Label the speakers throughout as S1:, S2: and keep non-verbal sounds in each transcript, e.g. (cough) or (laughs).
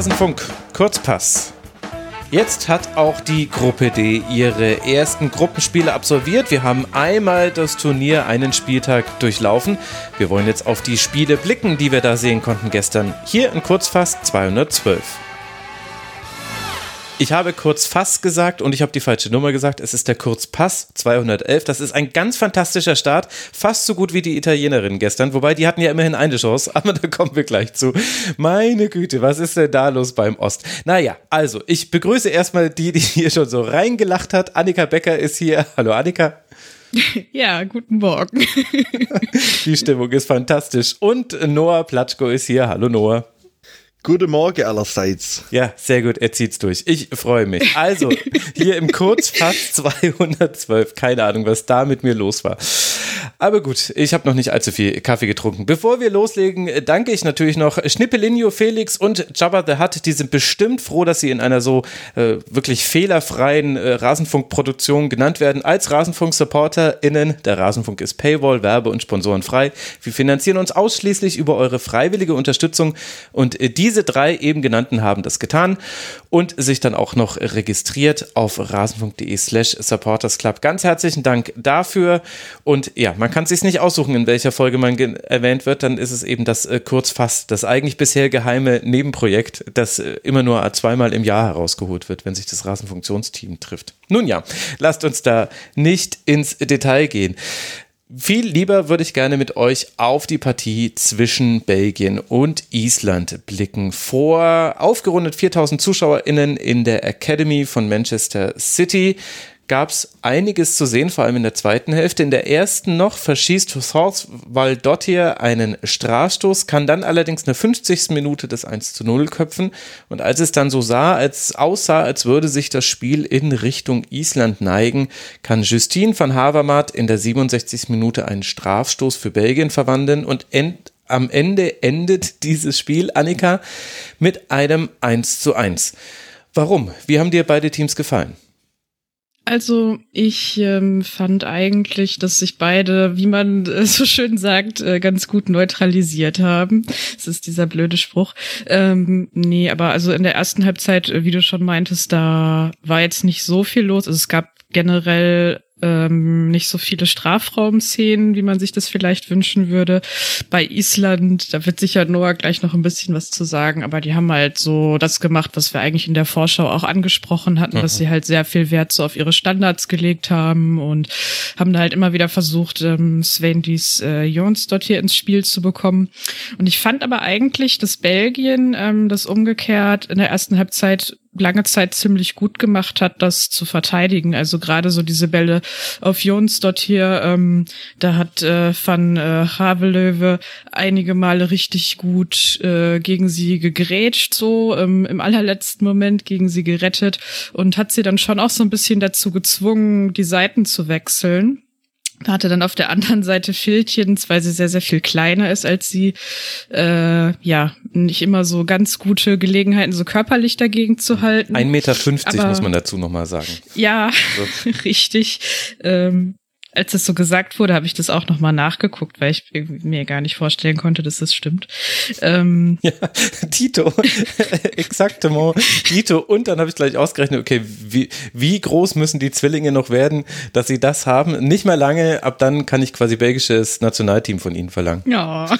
S1: Rasenfunk, Kurzpass. Jetzt hat auch die Gruppe D ihre ersten Gruppenspiele absolviert. Wir haben einmal das Turnier einen Spieltag durchlaufen. Wir wollen jetzt auf die Spiele blicken, die wir da sehen konnten gestern. Hier in Kurzpass 212. Ich habe kurz Fass gesagt und ich habe die falsche Nummer gesagt. Es ist der Kurzpass 211. Das ist ein ganz fantastischer Start. Fast so gut wie die Italienerin gestern. Wobei, die hatten ja immerhin eine Chance. (laughs) Aber da kommen wir gleich zu. Meine Güte, was ist denn da los beim Ost? Naja, also, ich begrüße erstmal die, die hier schon so reingelacht hat. Annika Becker ist hier. Hallo, Annika. (laughs)
S2: Ja, guten Morgen. (laughs)
S1: Die Stimmung ist fantastisch. Und Noah Platschko ist hier. Hallo, Noah.
S3: Guten Morgen allerseits.
S1: Ja, sehr gut, er zieht's durch. Ich freue mich. Also, hier im Kurzpass (laughs) 212. Keine Ahnung, was da mit mir los war. Aber gut, ich habe noch nicht allzu viel Kaffee getrunken. Bevor wir loslegen, danke ich natürlich noch Schnippelinho, Felix und Jabba the Hutt. Die sind bestimmt froh, dass sie in einer so äh, wirklich fehlerfreien äh, Rasenfunkproduktion genannt werden als Rasenfunk-SupporterInnen. Der Rasenfunk ist Paywall, Werbe- und Sponsorenfrei. Wir finanzieren uns ausschließlich über eure freiwillige Unterstützung und äh, die diese drei eben genannten haben das getan und sich dann auch noch registriert auf rasen.de slash supportersclub. Ganz herzlichen Dank dafür. Und ja, man kann es sich nicht aussuchen, in welcher Folge man erwähnt wird. Dann ist es eben das äh, Kurzfass, das eigentlich bisher geheime Nebenprojekt, das äh, immer nur zweimal im Jahr herausgeholt wird, wenn sich das Rasenfunktionsteam trifft. Nun ja, lasst uns da nicht ins Detail gehen. Viel lieber würde ich gerne mit euch auf die Partie zwischen Belgien und Island blicken. Vor aufgerundet 4000 ZuschauerInnen in der Academy von Manchester City gab es einiges zu sehen, vor allem in der zweiten Hälfte. In der ersten noch verschießt Thorvald einen Strafstoß, kann dann allerdings eine 50. Minute des 1 zu 0 köpfen. Und als es dann so sah, als aussah, als würde sich das Spiel in Richtung Island neigen, kann Justine van Havermaet in der 67. Minute einen Strafstoß für Belgien verwandeln und end am Ende endet dieses Spiel, Annika, mit einem 1 zu 1. Warum? Wie haben dir beide Teams gefallen?
S2: Also ich ähm, fand eigentlich, dass sich beide, wie man äh, so schön sagt, äh, ganz gut neutralisiert haben. Das ist dieser blöde Spruch. Ähm, nee, aber also in der ersten Halbzeit, äh, wie du schon meintest, da war jetzt nicht so viel los. Also es gab generell ähm, nicht so viele Strafraumszenen, wie man sich das vielleicht wünschen würde. Bei Island, da wird sicher Noah gleich noch ein bisschen was zu sagen, aber die haben halt so das gemacht, was wir eigentlich in der Vorschau auch angesprochen hatten, mhm. dass sie halt sehr viel Wert so auf ihre Standards gelegt haben und haben da halt immer wieder versucht, ähm, Sven dies äh, Jons dort hier ins Spiel zu bekommen. Und ich fand aber eigentlich, dass Belgien ähm, das umgekehrt in der ersten Halbzeit lange Zeit ziemlich gut gemacht hat, das zu verteidigen. Also gerade so diese Bälle auf Jons dort hier, ähm, da hat äh, Van äh, Havelöwe einige Male richtig gut äh, gegen sie gegrätscht, so ähm, im allerletzten Moment gegen sie gerettet und hat sie dann schon auch so ein bisschen dazu gezwungen, die Seiten zu wechseln hatte dann auf der anderen Seite Filtchens, weil sie sehr, sehr viel kleiner ist als sie, äh, ja, nicht immer so ganz gute Gelegenheiten, so körperlich dagegen zu halten.
S1: 1,50 Meter Aber, muss man dazu nochmal sagen.
S2: Ja, also. (laughs) richtig. Ähm, als es so gesagt wurde, habe ich das auch nochmal nachgeguckt, weil ich mir gar nicht vorstellen konnte, dass das stimmt.
S1: Ähm, (laughs) ja, Tito, (laughs) exaktement, Tito. Und dann habe ich gleich ausgerechnet, okay, wie, wie groß müssen die Zwillinge noch werden, dass sie das haben? Nicht mehr lange, ab dann kann ich quasi belgisches Nationalteam von ihnen verlangen.
S2: Ja. (laughs)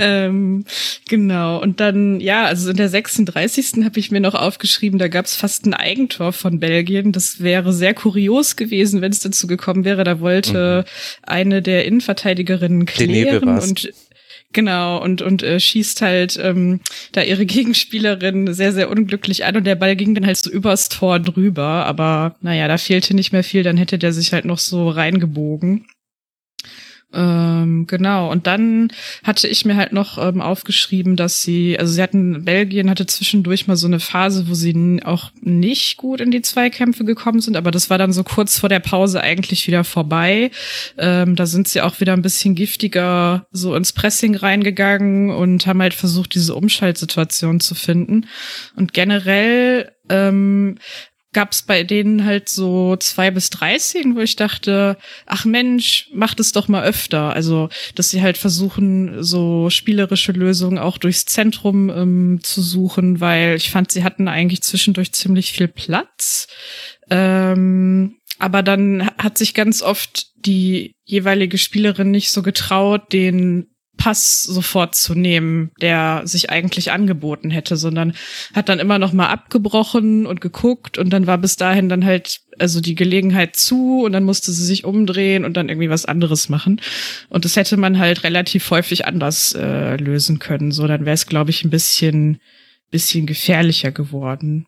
S2: ähm, genau. Und dann, ja, also in der 36. habe ich mir noch aufgeschrieben, da gab es fast ein Eigentor von Belgien. Das wäre sehr kurios gewesen gewesen, wenn es dazu gekommen wäre. Da wollte mhm. eine der Innenverteidigerinnen klären und Genau, und, und äh, schießt halt ähm, da ihre (laughs) Gegenspielerin sehr, sehr unglücklich an und der Ball ging dann halt so übers Tor drüber. Aber naja, da fehlte nicht mehr viel, dann hätte der sich halt noch so reingebogen. Ähm, genau. Und dann hatte ich mir halt noch ähm, aufgeschrieben, dass sie, also sie hatten, Belgien hatte zwischendurch mal so eine Phase, wo sie auch nicht gut in die Zweikämpfe gekommen sind, aber das war dann so kurz vor der Pause eigentlich wieder vorbei. Ähm, da sind sie auch wieder ein bisschen giftiger so ins Pressing reingegangen und haben halt versucht, diese Umschaltsituation zu finden. Und generell ähm, gab es bei denen halt so zwei bis drei Szenen, wo ich dachte, ach Mensch, macht es doch mal öfter. Also, dass sie halt versuchen, so spielerische Lösungen auch durchs Zentrum ähm, zu suchen, weil ich fand, sie hatten eigentlich zwischendurch ziemlich viel Platz. Ähm, aber dann hat sich ganz oft die jeweilige Spielerin nicht so getraut, den Pass sofort zu nehmen, der sich eigentlich angeboten hätte, sondern hat dann immer noch mal abgebrochen und geguckt und dann war bis dahin dann halt also die Gelegenheit zu und dann musste sie sich umdrehen und dann irgendwie was anderes machen und das hätte man halt relativ häufig anders äh, lösen können, so dann wäre es glaube ich ein bisschen bisschen gefährlicher geworden.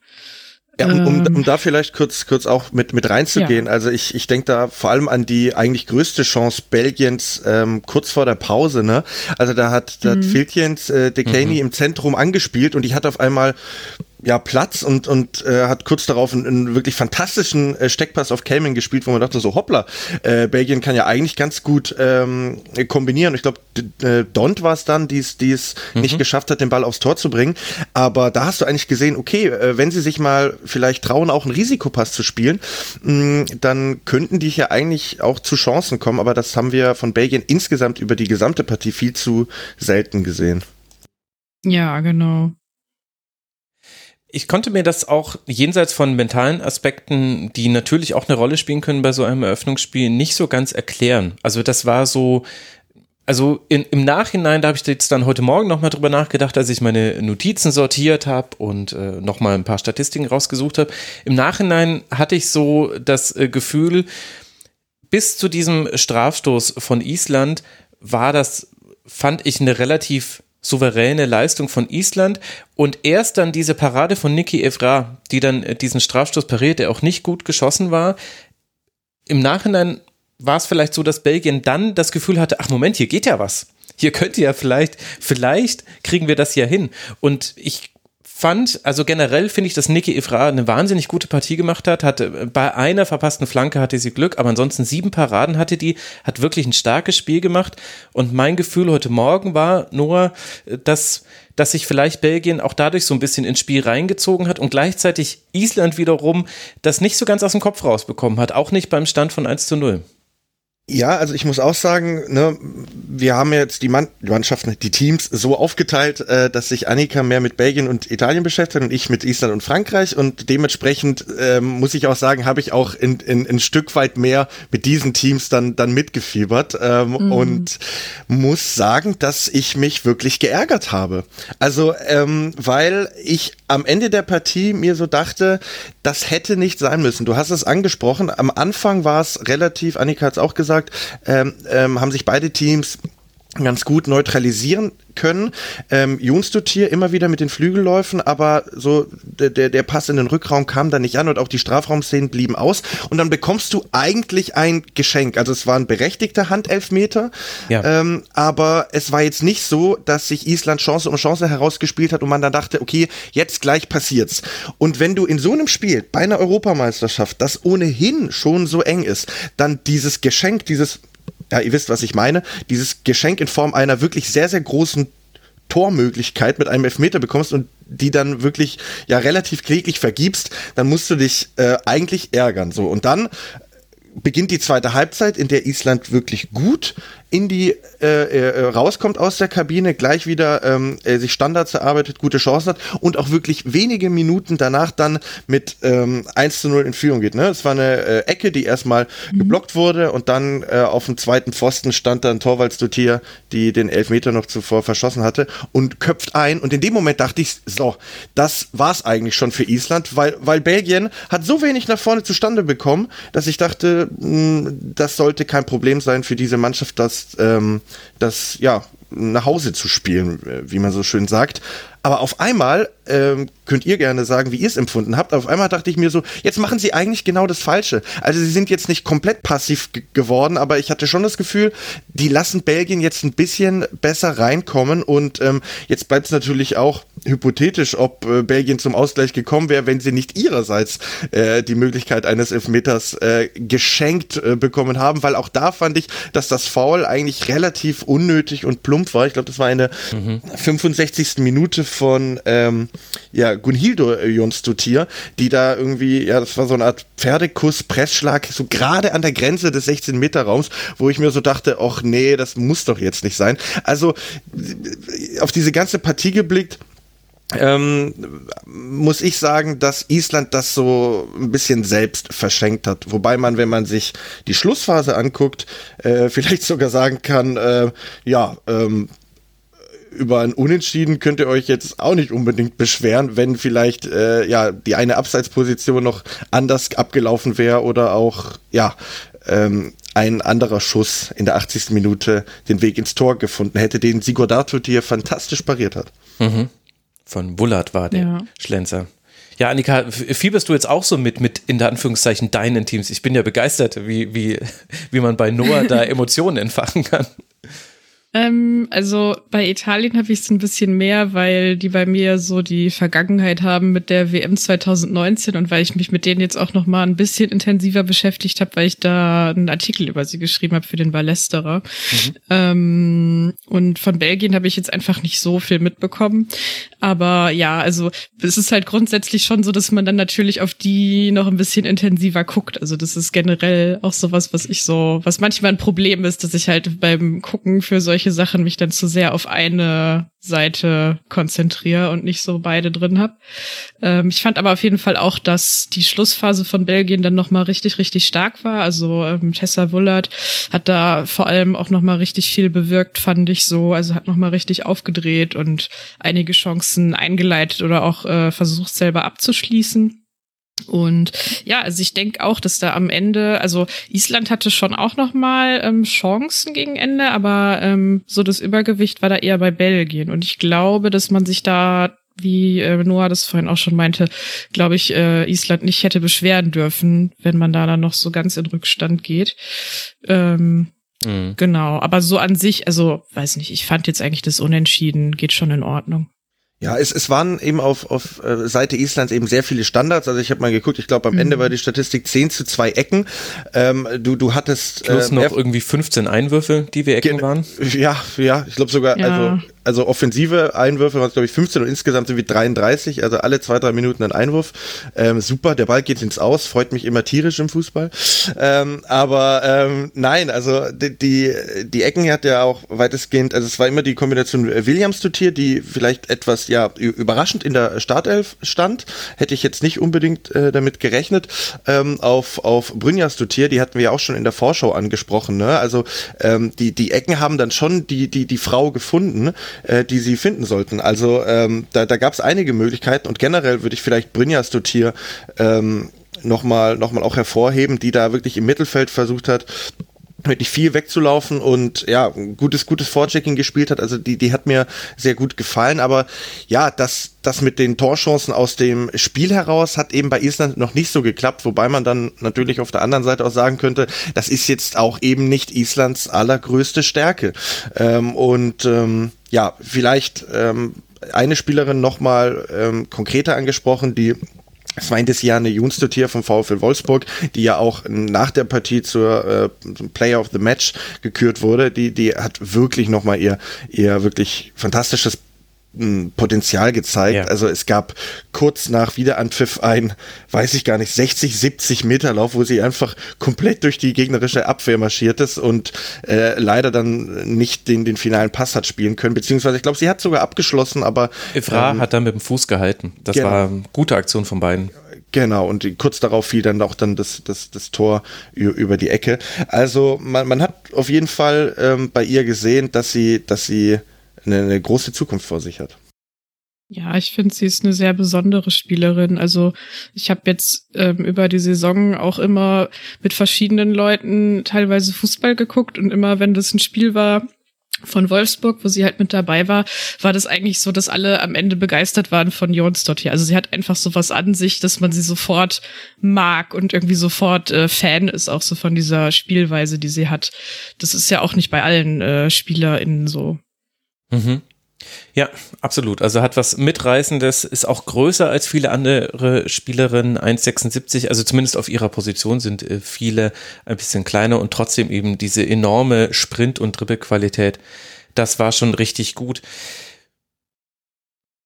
S3: Ja, um, um, um ähm. da vielleicht kurz, kurz auch mit, mit reinzugehen. Ja. Also ich, ich denke da vor allem an die eigentlich größte Chance Belgiens ähm, kurz vor der Pause. Ne? Also da hat, da mhm. hat Filtjens äh, Delaney mhm. im Zentrum angespielt und die hat auf einmal ja, Platz und, und äh, hat kurz darauf einen, einen wirklich fantastischen äh, Steckpass auf Kelman gespielt, wo man dachte so, hoppla, äh, Belgien kann ja eigentlich ganz gut ähm, kombinieren. Ich glaube, äh, Dont war es dann, die es mhm. nicht geschafft hat, den Ball aufs Tor zu bringen. Aber da hast du eigentlich gesehen, okay, äh, wenn sie sich mal vielleicht trauen, auch einen Risikopass zu spielen, mh, dann könnten die ja eigentlich auch zu Chancen kommen. Aber das haben wir von Belgien insgesamt über die gesamte Partie viel zu selten gesehen.
S2: Ja, genau
S1: ich konnte mir das auch jenseits von mentalen Aspekten, die natürlich auch eine Rolle spielen können bei so einem Eröffnungsspiel, nicht so ganz erklären. Also das war so, also in, im Nachhinein, da habe ich jetzt dann heute Morgen nochmal drüber nachgedacht, als ich meine Notizen sortiert habe und äh, nochmal ein paar Statistiken rausgesucht habe. Im Nachhinein hatte ich so das äh, Gefühl, bis zu diesem Strafstoß von Island war das, fand ich, eine relativ souveräne Leistung von Island und erst dann diese Parade von Niki Evra, die dann äh, diesen Strafstoß pariert, der auch nicht gut geschossen war. Im Nachhinein war es vielleicht so, dass Belgien dann das Gefühl hatte, ach Moment, hier geht ja was. Hier könnte ja vielleicht, vielleicht kriegen wir das ja hin. Und ich fand, also generell finde ich, dass Niki Ifra eine wahnsinnig gute Partie gemacht hat. Hatte bei einer verpassten Flanke hatte sie Glück, aber ansonsten sieben Paraden hatte die, hat wirklich ein starkes Spiel gemacht. Und mein Gefühl heute Morgen war nur, dass dass sich vielleicht Belgien auch dadurch so ein bisschen ins Spiel reingezogen hat und gleichzeitig Island wiederum das nicht so ganz aus dem Kopf rausbekommen hat, auch nicht beim Stand von 1 zu 0.
S3: Ja, also ich muss auch sagen, ne, wir haben jetzt die, Mann die Mannschaften, die Teams so aufgeteilt, äh, dass sich Annika mehr mit Belgien und Italien beschäftigt und ich mit Island und Frankreich und dementsprechend ähm, muss ich auch sagen, habe ich auch in, in, ein Stück weit mehr mit diesen Teams dann, dann mitgefiebert ähm, mhm. und muss sagen, dass ich mich wirklich geärgert habe. Also, ähm, weil ich am Ende der Partie mir so dachte, das hätte nicht sein müssen. Du hast es angesprochen, am Anfang war es relativ, Annika hat es auch gesagt, ähm, ähm, haben sich beide Teams ganz gut neutralisieren können. Ähm, Junstutier immer wieder mit den Flügelläufen, aber so der, der, der Pass in den Rückraum kam da nicht an und auch die Strafraumszenen blieben aus. Und dann bekommst du eigentlich ein Geschenk. Also es war ein berechtigter Handelfmeter, ja. ähm, aber es war jetzt nicht so, dass sich Island Chance um Chance herausgespielt hat und man dann dachte, okay, jetzt gleich passiert's. Und wenn du in so einem Spiel bei einer Europameisterschaft, das ohnehin schon so eng ist, dann dieses Geschenk, dieses ja, ihr wisst, was ich meine, dieses Geschenk in Form einer wirklich sehr, sehr großen Tormöglichkeit mit einem Elfmeter bekommst und die dann wirklich ja relativ kläglich vergibst, dann musst du dich äh, eigentlich ärgern. So und dann beginnt die zweite Halbzeit, in der Island wirklich gut in die äh, äh, rauskommt aus der Kabine, gleich wieder ähm, äh, sich Standards erarbeitet, gute Chancen hat und auch wirklich wenige Minuten danach dann mit ähm, 1 zu 0 in Führung geht. Ne? Es war eine äh, Ecke, die erstmal mhm. geblockt wurde und dann äh, auf dem zweiten Pfosten stand dann Torvalds Dutier, die den Elfmeter noch zuvor verschossen hatte und köpft ein und in dem Moment dachte ich, so, das war's eigentlich schon für Island, weil, weil Belgien hat so wenig nach vorne zustande bekommen, dass ich dachte, mh, hm, das sollte kein Problem sein für diese Mannschaft, ähm, das ja nach Hause zu spielen, wie man so schön sagt. Aber auf einmal ähm, könnt ihr gerne sagen, wie ihr es empfunden habt. Auf einmal dachte ich mir so, jetzt machen sie eigentlich genau das Falsche. Also sie sind jetzt nicht komplett passiv geworden, aber ich hatte schon das Gefühl, die lassen Belgien jetzt ein bisschen besser reinkommen und ähm, jetzt bleibt es natürlich auch hypothetisch, ob äh, Belgien zum Ausgleich gekommen wäre, wenn sie nicht ihrerseits äh, die Möglichkeit eines Elfmeters äh, geschenkt äh, bekommen haben, weil auch da fand ich, dass das Foul eigentlich relativ unnötig und plump war. Ich glaube, das war eine mhm. 65. Minute von ähm, ja, Gunhildo Jonsdottir, die da irgendwie, ja, das war so eine Art Pferdekuss, Pressschlag, so gerade an der Grenze des 16-Meter-Raums, wo ich mir so dachte, ach nee, das muss doch jetzt nicht sein. Also auf diese ganze Partie geblickt, ähm, muss ich sagen, dass Island das so ein bisschen selbst verschenkt hat. Wobei man, wenn man sich die Schlussphase anguckt, äh, (laughs) vielleicht sogar sagen kann, äh, ja, ähm, über ein Unentschieden könnt ihr euch jetzt auch nicht unbedingt beschweren, wenn vielleicht äh, ja die eine Abseitsposition noch anders abgelaufen wäre oder auch ja ähm, ein anderer Schuss in der 80. Minute den Weg ins Tor gefunden hätte, den Sigurdarto hier fantastisch pariert hat.
S1: Mhm. Von Bullard war der ja. Schlenzer. Ja, Annika, fieberst du jetzt auch so mit, mit in der Anführungszeichen deinen Teams? Ich bin ja begeistert, wie, wie, wie man bei Noah da (laughs) Emotionen entfachen kann.
S2: Ähm, also bei Italien habe ich es ein bisschen mehr, weil die bei mir so die Vergangenheit haben mit der WM 2019 und weil ich mich mit denen jetzt auch noch mal ein bisschen intensiver beschäftigt habe, weil ich da einen Artikel über sie geschrieben habe für den Ballesterer. Mhm. Ähm, und von Belgien habe ich jetzt einfach nicht so viel mitbekommen. Aber ja, also es ist halt grundsätzlich schon so, dass man dann natürlich auf die noch ein bisschen intensiver guckt. Also das ist generell auch sowas, was ich so, was manchmal ein Problem ist, dass ich halt beim Gucken für solche solche Sachen mich dann zu sehr auf eine Seite konzentriere und nicht so beide drin habe. Ähm, ich fand aber auf jeden Fall auch, dass die Schlussphase von Belgien dann nochmal richtig, richtig stark war. Also ähm, Tessa Wullert hat da vor allem auch nochmal richtig viel bewirkt, fand ich so. Also hat nochmal richtig aufgedreht und einige Chancen eingeleitet oder auch äh, versucht selber abzuschließen. Und ja, also ich denke auch, dass da am Ende, also Island hatte schon auch noch mal ähm, Chancen gegen Ende, aber ähm, so das Übergewicht war da eher bei Belgien. Und ich glaube, dass man sich da, wie äh, Noah das vorhin auch schon meinte, glaube ich, äh, Island nicht hätte beschweren dürfen, wenn man da dann noch so ganz in Rückstand geht. Ähm, mhm. Genau, aber so an sich, also weiß nicht, ich fand jetzt eigentlich das Unentschieden geht schon in Ordnung.
S3: Ja, es, es waren eben auf, auf äh, Seite Islands eben sehr viele Standards. Also ich habe mal geguckt, ich glaube am mhm. Ende war die Statistik 10 zu 2 Ecken. Ähm, du, du hattest.
S1: Plus äh, noch irgendwie 15 Einwürfe, die wir Ecken waren.
S3: Ja, ja, ich glaube sogar, ja. also also offensive Einwürfe waren es, glaube ich, 15 und insgesamt sind wir 33, also alle zwei, drei Minuten ein Einwurf. Ähm, super, der Ball geht ins Aus, freut mich immer tierisch im Fußball. Ähm, aber ähm, nein, also die, die, die Ecken hat ja auch weitestgehend, also es war immer die Kombination Williams zu Tier, die vielleicht etwas ja überraschend in der Startelf stand. Hätte ich jetzt nicht unbedingt äh, damit gerechnet. Ähm, auf, auf Brynjas zu Tier, die hatten wir ja auch schon in der Vorschau angesprochen. Ne? Also ähm, die, die Ecken haben dann schon die, die, die Frau gefunden äh, die sie finden sollten. Also ähm, da, da gab es einige Möglichkeiten und generell würde ich vielleicht Brynjas Dotier ähm, nochmal noch mal auch hervorheben, die da wirklich im Mittelfeld versucht hat, wirklich viel wegzulaufen und ja, gutes, gutes Vorchecking gespielt hat. Also die, die hat mir sehr gut gefallen. Aber ja, das, das mit den Torchancen aus dem Spiel heraus hat eben bei Island noch nicht so geklappt, wobei man dann natürlich auf der anderen Seite auch sagen könnte, das ist jetzt auch eben nicht Islands allergrößte Stärke. Ähm, und ähm, ja, vielleicht ähm, eine Spielerin nochmal ähm, konkreter angesprochen, die es war in das Jahr eine Junstotier vom VfL Wolfsburg, die ja auch nach der Partie zur äh, Player of the Match gekürt wurde. Die, die hat wirklich nochmal ihr, ihr wirklich fantastisches Potenzial gezeigt. Ja. Also es gab kurz nach Wiederanpfiff ein, weiß ich gar nicht, 60, 70 Meter Lauf, wo sie einfach komplett durch die gegnerische Abwehr marschiert ist und äh, leider dann nicht den, den finalen Pass hat spielen können. Beziehungsweise ich glaube, sie hat sogar abgeschlossen, aber
S1: Evra ähm, hat dann mit dem Fuß gehalten. Das genau. war eine gute Aktion von beiden.
S3: Genau, und kurz darauf fiel dann auch dann das, das, das Tor über die Ecke. Also man, man hat auf jeden Fall ähm, bei ihr gesehen, dass sie, dass sie eine, eine große Zukunft vor sich hat.
S2: Ja, ich finde, sie ist eine sehr besondere Spielerin. Also ich habe jetzt ähm, über die Saison auch immer mit verschiedenen Leuten teilweise Fußball geguckt und immer, wenn das ein Spiel war von Wolfsburg, wo sie halt mit dabei war, war das eigentlich so, dass alle am Ende begeistert waren von Jonsdott hier. Also sie hat einfach so was an sich, dass man sie sofort mag und irgendwie sofort äh, Fan ist, auch so von dieser Spielweise, die sie hat. Das ist ja auch nicht bei allen äh, SpielerInnen so.
S1: Mhm. Ja, absolut. Also hat was Mitreißendes, ist auch größer als viele andere Spielerinnen, 1,76, also zumindest auf ihrer Position sind äh, viele ein bisschen kleiner und trotzdem eben diese enorme Sprint- und Dribbelqualität. Das war schon richtig gut.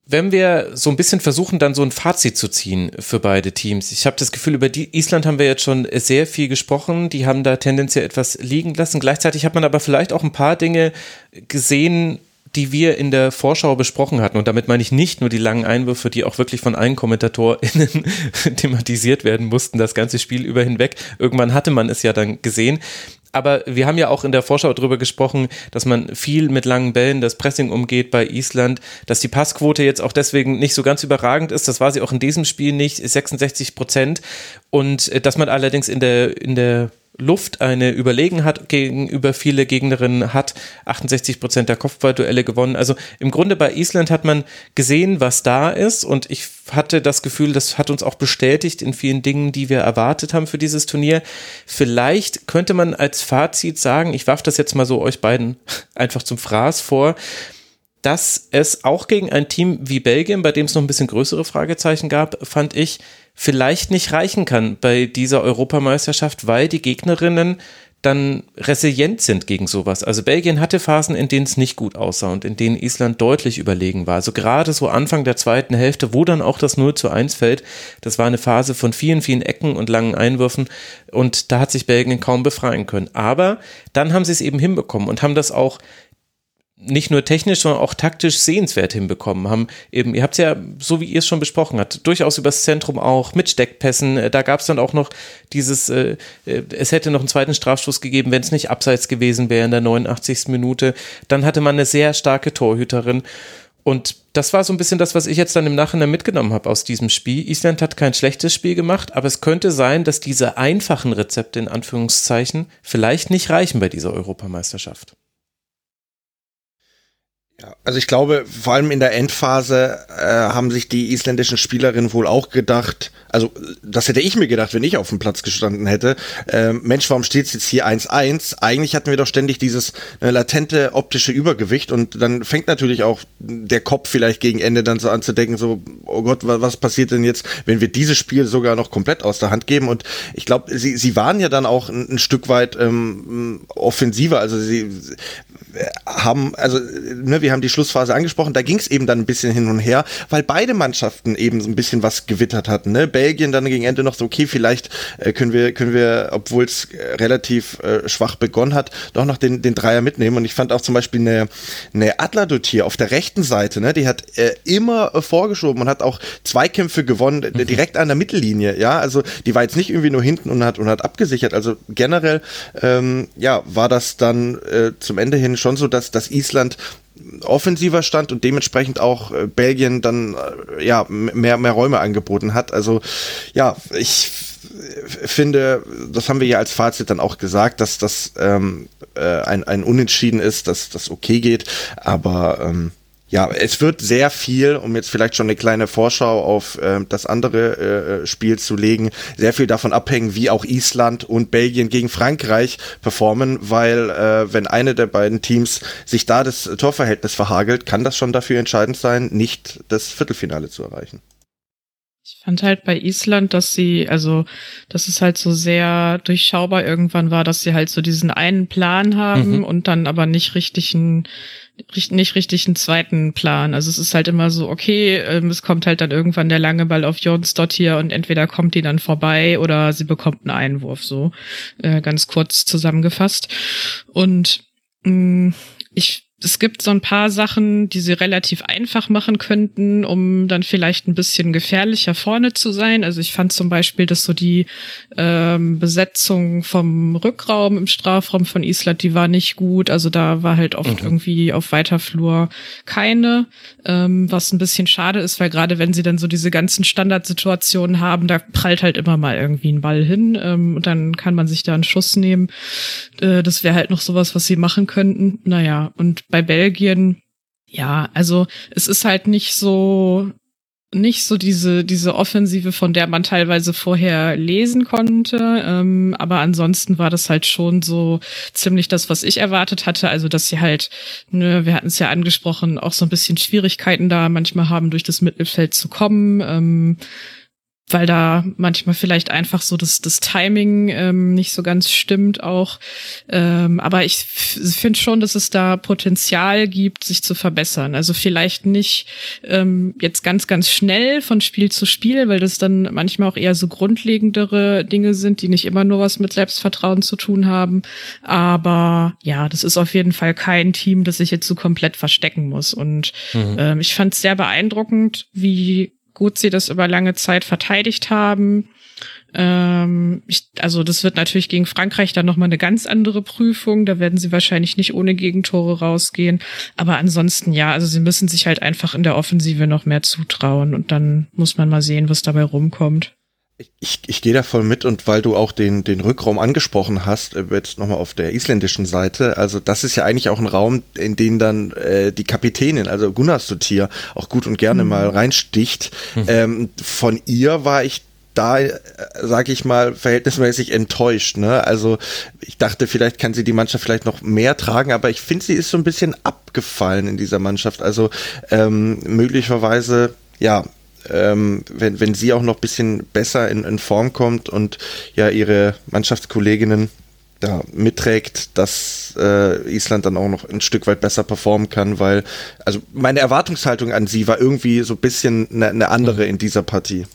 S1: Wenn wir so ein bisschen versuchen, dann so ein Fazit zu ziehen für beide Teams. Ich habe das Gefühl, über die Island haben wir jetzt schon sehr viel gesprochen. Die haben da tendenziell etwas liegen lassen. Gleichzeitig hat man aber vielleicht auch ein paar Dinge gesehen, die wir in der Vorschau besprochen hatten. Und damit meine ich nicht nur die langen Einwürfe, die auch wirklich von allen KommentatorInnen (laughs) thematisiert werden mussten, das ganze Spiel über hinweg. Irgendwann hatte man es ja dann gesehen. Aber wir haben ja auch in der Vorschau darüber gesprochen, dass man viel mit langen Bällen das Pressing umgeht bei Island, dass die Passquote jetzt auch deswegen nicht so ganz überragend ist. Das war sie auch in diesem Spiel nicht, 66 Prozent. Und äh, dass man allerdings in der, in der Luft eine Überlegenheit gegenüber viele Gegnerinnen hat. 68 Prozent der Kopfballduelle gewonnen. Also im Grunde bei Island hat man gesehen, was da ist und ich hatte das Gefühl, das hat uns auch bestätigt in vielen Dingen, die wir erwartet haben für dieses Turnier. Vielleicht könnte man als Fazit sagen, ich warf das jetzt mal so euch beiden (laughs) einfach zum Fraß vor, dass es auch gegen ein Team wie Belgien, bei dem es noch ein bisschen größere Fragezeichen gab, fand ich, vielleicht nicht reichen kann bei dieser Europameisterschaft, weil die Gegnerinnen dann resilient sind gegen sowas. Also Belgien hatte Phasen, in denen es nicht gut aussah und in denen Island deutlich überlegen war. Also gerade so Anfang der zweiten Hälfte, wo dann auch das 0 zu 1 fällt, das war eine Phase von vielen, vielen Ecken und langen Einwürfen und da hat sich Belgien kaum befreien können. Aber dann haben sie es eben hinbekommen und haben das auch nicht nur technisch, sondern auch taktisch sehenswert hinbekommen haben. Eben, ihr habt es ja, so wie ihr es schon besprochen habt, durchaus übers Zentrum auch, mit Steckpässen. Äh, da gab es dann auch noch dieses, äh, äh, es hätte noch einen zweiten Strafstoß gegeben, wenn es nicht abseits gewesen wäre in der 89. Minute. Dann hatte man eine sehr starke Torhüterin. Und das war so ein bisschen das, was ich jetzt dann im Nachhinein mitgenommen habe aus diesem Spiel. Island hat kein schlechtes Spiel gemacht, aber es könnte sein, dass diese einfachen Rezepte in Anführungszeichen vielleicht nicht reichen bei dieser Europameisterschaft.
S3: Ja, also ich glaube, vor allem in der Endphase äh, haben sich die isländischen Spielerinnen wohl auch gedacht, also das hätte ich mir gedacht, wenn ich auf dem Platz gestanden hätte, äh, Mensch, warum steht es jetzt hier 1-1? Eigentlich hatten wir doch ständig dieses äh, latente optische Übergewicht und dann fängt natürlich auch der Kopf vielleicht gegen Ende dann so an zu denken, so, oh Gott, was, was passiert denn jetzt, wenn wir dieses Spiel sogar noch komplett aus der Hand geben? Und ich glaube, sie, sie waren ja dann auch ein, ein Stück weit ähm, offensiver, also sie haben, also ne, wir haben die Schlussphase angesprochen, da ging es eben dann ein bisschen hin und her, weil beide Mannschaften eben so ein bisschen was gewittert hatten. Ne? Belgien dann gegen Ende noch so, okay, vielleicht äh, können wir, können wir, obwohl es äh, relativ äh, schwach begonnen hat, doch noch den, den Dreier mitnehmen. Und ich fand auch zum Beispiel eine, eine Adler-Dotier auf der rechten Seite, ne? die hat äh, immer äh, vorgeschoben und hat auch Zweikämpfe gewonnen, mhm. direkt an der Mittellinie. Ja, also die war jetzt nicht irgendwie nur hinten und hat, und hat abgesichert. Also generell, ähm, ja, war das dann äh, zum Ende hin schon so, dass, dass Island offensiver stand und dementsprechend auch äh, Belgien dann äh, ja mehr mehr Räume angeboten hat. Also ja, ich finde, das haben wir ja als Fazit dann auch gesagt, dass das ähm, äh, ein, ein Unentschieden ist, dass das okay geht, aber ähm, ja, es wird sehr viel, um jetzt vielleicht schon eine kleine Vorschau auf äh, das andere äh, Spiel zu legen, sehr viel davon abhängen, wie auch Island und Belgien gegen Frankreich performen, weil äh, wenn eine der beiden Teams sich da das Torverhältnis verhagelt, kann das schon dafür entscheidend sein, nicht das Viertelfinale zu erreichen.
S2: Ich fand halt bei Island, dass sie, also, dass es halt so sehr durchschaubar irgendwann war, dass sie halt so diesen einen Plan haben mhm. und dann aber nicht richtig einen nicht richtig einen zweiten Plan. Also es ist halt immer so, okay, ähm, es kommt halt dann irgendwann der lange Ball auf Jons dort hier und entweder kommt die dann vorbei oder sie bekommt einen Einwurf, so äh, ganz kurz zusammengefasst. Und mh, mm, ich es gibt so ein paar Sachen, die sie relativ einfach machen könnten, um dann vielleicht ein bisschen gefährlicher vorne zu sein. Also ich fand zum Beispiel, dass so die ähm, Besetzung vom Rückraum im Strafraum von Island, die war nicht gut. Also da war halt oft mhm. irgendwie auf weiter Flur keine, ähm, was ein bisschen schade ist, weil gerade wenn sie dann so diese ganzen Standardsituationen haben, da prallt halt immer mal irgendwie ein Ball hin ähm, und dann kann man sich da einen Schuss nehmen. Äh, das wäre halt noch sowas, was sie machen könnten. Naja, und bei Belgien, ja, also es ist halt nicht so nicht so diese, diese Offensive, von der man teilweise vorher lesen konnte. Ähm, aber ansonsten war das halt schon so ziemlich das, was ich erwartet hatte. Also, dass sie halt, ne, wir hatten es ja angesprochen, auch so ein bisschen Schwierigkeiten da manchmal haben, durch das Mittelfeld zu kommen. Ähm, weil da manchmal vielleicht einfach so das, das Timing ähm, nicht so ganz stimmt auch. Ähm, aber ich finde schon, dass es da Potenzial gibt, sich zu verbessern. Also vielleicht nicht ähm, jetzt ganz, ganz schnell von Spiel zu Spiel, weil das dann manchmal auch eher so grundlegendere Dinge sind, die nicht immer nur was mit Selbstvertrauen zu tun haben. Aber ja, das ist auf jeden Fall kein Team, das sich jetzt so komplett verstecken muss. Und mhm. ähm, ich fand es sehr beeindruckend, wie gut sie das über lange Zeit verteidigt haben. Ähm, ich, also das wird natürlich gegen Frankreich dann nochmal eine ganz andere Prüfung. Da werden sie wahrscheinlich nicht ohne Gegentore rausgehen. Aber ansonsten ja, also sie müssen sich halt einfach in der Offensive noch mehr zutrauen und dann muss man mal sehen, was dabei rumkommt.
S3: Ich, ich gehe da voll mit und weil du auch den, den Rückraum angesprochen hast, äh, jetzt nochmal auf der isländischen Seite, also das ist ja eigentlich auch ein Raum, in den dann äh, die Kapitänin, also Gunnarsdottir, auch gut und gerne mhm. mal reinsticht. Mhm. Ähm, von ihr war ich da, äh, sage ich mal, verhältnismäßig enttäuscht. Ne? Also ich dachte, vielleicht kann sie die Mannschaft vielleicht noch mehr tragen, aber ich finde, sie ist so ein bisschen abgefallen in dieser Mannschaft. Also ähm, möglicherweise, ja, ähm, wenn, wenn sie auch noch ein bisschen besser in, in Form kommt und ja ihre Mannschaftskolleginnen da mitträgt, dass äh, Island dann auch noch ein Stück weit besser performen kann, weil, also meine Erwartungshaltung an sie war irgendwie so ein bisschen eine, eine andere in dieser Partie.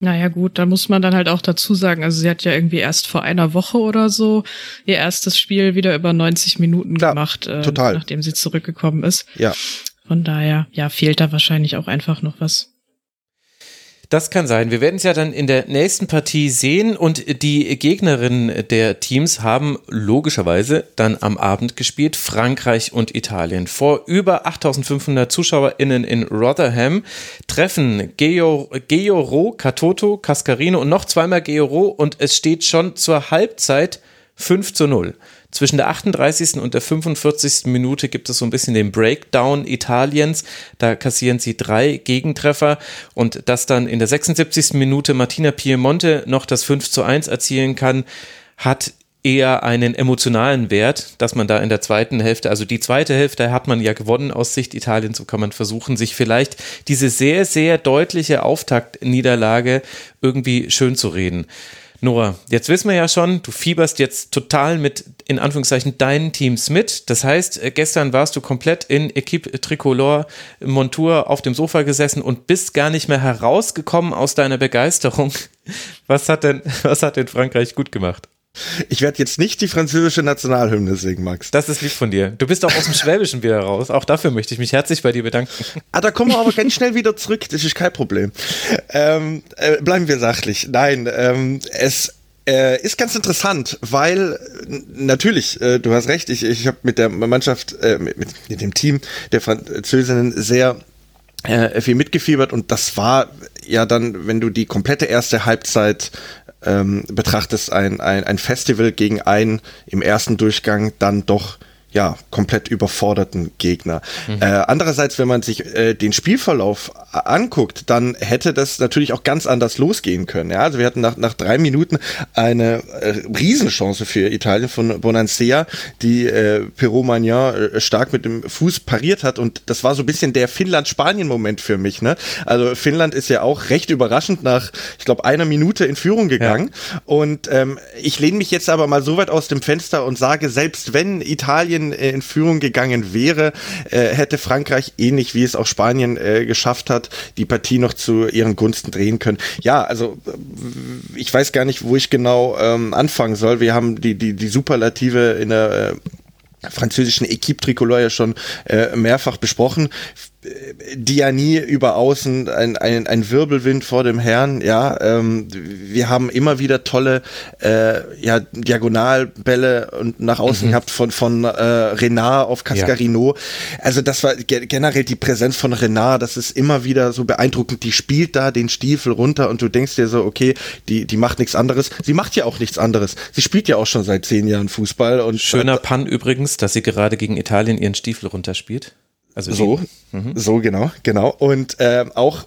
S2: Naja gut, da muss man dann halt auch dazu sagen, also sie hat ja irgendwie erst vor einer Woche oder so ihr erstes Spiel wieder über 90 Minuten Klar, gemacht, äh, total. nachdem sie zurückgekommen ist.
S3: Ja.
S2: Von daher, ja, fehlt da wahrscheinlich auch einfach noch was.
S1: Das kann sein. Wir werden es ja dann in der nächsten Partie sehen und die Gegnerinnen der Teams haben logischerweise dann am Abend gespielt, Frankreich und Italien. Vor über 8500 ZuschauerInnen in Rotherham treffen Georo, Katoto, Cascarino und noch zweimal Georo und es steht schon zur Halbzeit 5 zu 0. Zwischen der 38. und der 45. Minute gibt es so ein bisschen den Breakdown Italiens. Da kassieren sie drei Gegentreffer und dass dann in der 76. Minute Martina Piemonte noch das 5 zu 1 erzielen kann, hat eher einen emotionalen Wert, dass man da in der zweiten Hälfte, also die zweite Hälfte hat man ja gewonnen aus Sicht Italiens, so kann man versuchen, sich vielleicht diese sehr, sehr deutliche Auftaktniederlage irgendwie schön zu reden. Nora, jetzt wissen wir ja schon, du fieberst jetzt total mit, in Anführungszeichen, deinen Teams mit. Das heißt, äh, gestern warst du komplett in Equipe Tricolore Montur auf dem Sofa gesessen und bist gar nicht mehr herausgekommen aus deiner Begeisterung. (laughs) Was hat denn, (laughs) was hat denn Frankreich gut gemacht?
S3: Ich werde jetzt nicht die französische Nationalhymne singen, Max.
S1: Das ist lieb von dir. Du bist auch aus dem Schwäbischen wieder raus. Auch dafür möchte ich mich herzlich bei dir bedanken.
S3: Ah, da kommen wir aber ganz schnell wieder zurück. Das ist kein Problem. Ähm, äh, bleiben wir sachlich. Nein, ähm, es äh, ist ganz interessant, weil natürlich, äh, du hast recht, ich, ich habe mit der Mannschaft, äh, mit, mit dem Team der Französinnen sehr äh, viel mitgefiebert und das war ja dann, wenn du die komplette erste Halbzeit ähm, betrachtest, ein, ein, ein Festival gegen einen im ersten Durchgang dann doch ja, komplett überforderten Gegner. Mhm. Äh, andererseits, wenn man sich äh, den Spielverlauf anguckt, dann hätte das natürlich auch ganz anders losgehen können. Ja? Also wir hatten nach, nach drei Minuten eine äh, Riesenchance für Italien von Bonansea, die äh, Perot Magnan äh, stark mit dem Fuß pariert hat und das war so ein bisschen der Finnland-Spanien-Moment für mich. Ne? Also Finnland ist ja auch recht überraschend nach, ich glaube, einer Minute in Führung gegangen ja. und ähm, ich lehne mich jetzt aber mal so weit aus dem Fenster und sage, selbst wenn Italien äh, in Führung gegangen wäre, äh, hätte Frankreich ähnlich wie es auch Spanien äh, geschafft hat, hat, die Partie noch zu ihren Gunsten drehen können. Ja, also ich weiß gar nicht, wo ich genau ähm, anfangen soll. Wir haben die, die, die Superlative in der äh, französischen Equipe Tricolore ja schon äh, mehrfach besprochen. Diani über außen, ein, ein, ein Wirbelwind vor dem Herrn, ja. Ähm, wir haben immer wieder tolle äh, ja, Diagonalbälle und nach außen mhm. gehabt von, von äh, Renard auf Cascarino. Ja. Also das war ge generell die Präsenz von Renard, das ist immer wieder so beeindruckend. Die spielt da den Stiefel runter und du denkst dir so, okay, die, die macht nichts anderes. Sie macht ja auch nichts anderes. Sie spielt ja auch schon seit zehn Jahren Fußball. und
S1: Schöner Pan übrigens, dass sie gerade gegen Italien ihren Stiefel runterspielt.
S3: Also so, mhm. so genau, genau. Und äh, auch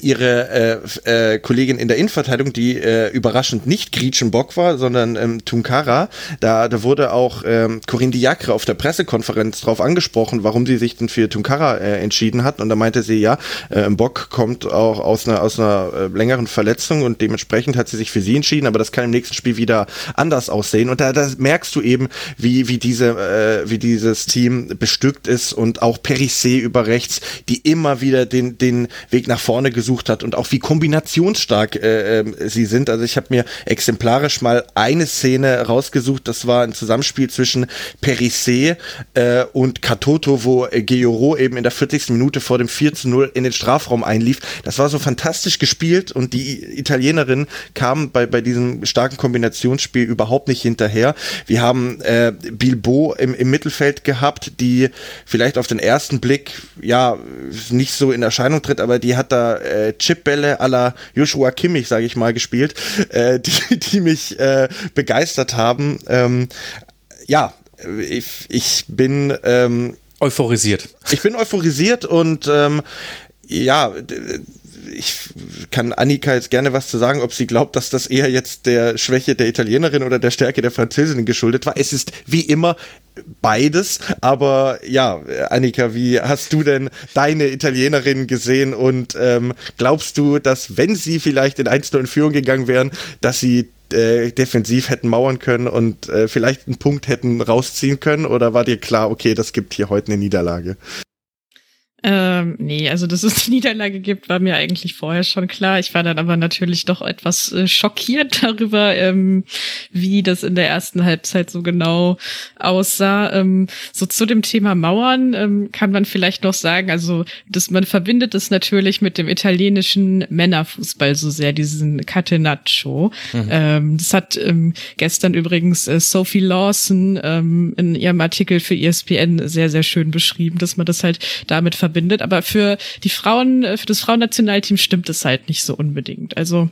S3: ihre äh, äh, Kollegin in der Innenverteidigung, die äh, überraschend nicht Griechenbock war, sondern ähm, Tunkara. Da, da wurde auch ähm, Corinne Diacre auf der Pressekonferenz drauf angesprochen, warum sie sich denn für Tunkara äh, entschieden hat. Und da meinte sie, ja, äh, Bock kommt auch aus einer, aus einer äh, längeren Verletzung und dementsprechend hat sie sich für sie entschieden, aber das kann im nächsten Spiel wieder anders aussehen. Und da, da merkst du eben, wie, wie, diese, äh, wie dieses Team bestückt ist und auch Perissé über rechts, die immer wieder den, den Weg nach vorne gesucht gesucht hat und auch wie kombinationsstark äh, äh, sie sind. Also ich habe mir exemplarisch mal eine Szene rausgesucht, das war ein Zusammenspiel zwischen Perissé äh, und Katoto, wo äh, Georo eben in der 40. Minute vor dem 4 zu 0 in den Strafraum einlief. Das war so fantastisch gespielt und die Italienerin kam bei, bei diesem starken Kombinationsspiel überhaupt nicht hinterher. Wir haben äh, Bilbo im, im Mittelfeld gehabt, die vielleicht auf den ersten Blick ja nicht so in Erscheinung tritt, aber die hat da äh, Chipbälle aller Joshua Kimmich, sage ich mal, gespielt, äh, die, die mich äh, begeistert haben. Ähm, ja, ich, ich bin ähm,
S1: euphorisiert.
S3: Ich bin euphorisiert und ähm, ja, ich kann Annika jetzt gerne was zu sagen, ob sie glaubt, dass das eher jetzt der Schwäche der Italienerin oder der Stärke der Französin geschuldet war. Es ist wie immer beides, aber ja, Annika, wie hast du denn deine Italienerin gesehen und ähm, glaubst du, dass wenn sie vielleicht in 1 in Führung gegangen wären, dass sie äh, defensiv hätten mauern können und äh, vielleicht einen Punkt hätten rausziehen können oder war dir klar, okay, das gibt hier heute eine Niederlage?
S2: Ähm, nee, also dass es eine (laughs) Niederlage gibt, war mir eigentlich vorher schon klar. Ich war dann aber natürlich doch etwas äh, schockiert (laughs) darüber, ähm, wie das in der ersten Halbzeit so genau aussah. Ähm, so zu dem Thema Mauern ähm, kann man vielleicht noch sagen, also dass man verbindet es natürlich mit dem italienischen Männerfußball so sehr, diesen Catenaccio. Mhm. Ähm, das hat ähm, gestern übrigens äh, Sophie Lawson ähm, in ihrem Artikel für ESPN sehr, sehr schön beschrieben, dass man das halt damit verbindet verbindet. Aber für die Frauen, äh, für das Frauennationalteam stimmt es halt nicht so unbedingt. Also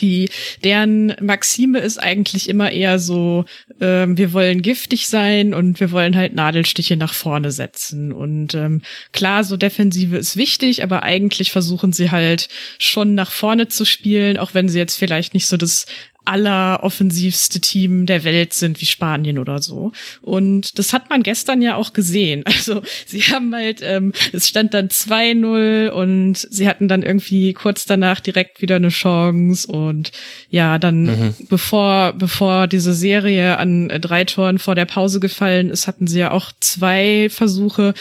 S2: die deren Maxime ist eigentlich immer eher so, ähm, wir wollen giftig sein und wir wollen halt Nadelstiche nach vorne setzen. Und ähm, klar, so Defensive ist wichtig, aber eigentlich versuchen sie halt schon nach vorne zu spielen, auch wenn sie jetzt vielleicht nicht so das alleroffensivste Team der Welt sind, wie Spanien oder so. Und das hat man gestern ja auch gesehen. (laughs) Also sie haben halt, ähm, es stand dann 2-0 und sie hatten dann irgendwie kurz danach direkt wieder eine Chance. Und ja, dann mhm. bevor, bevor diese Serie an drei Toren vor der Pause gefallen ist, hatten sie ja auch zwei Versuche,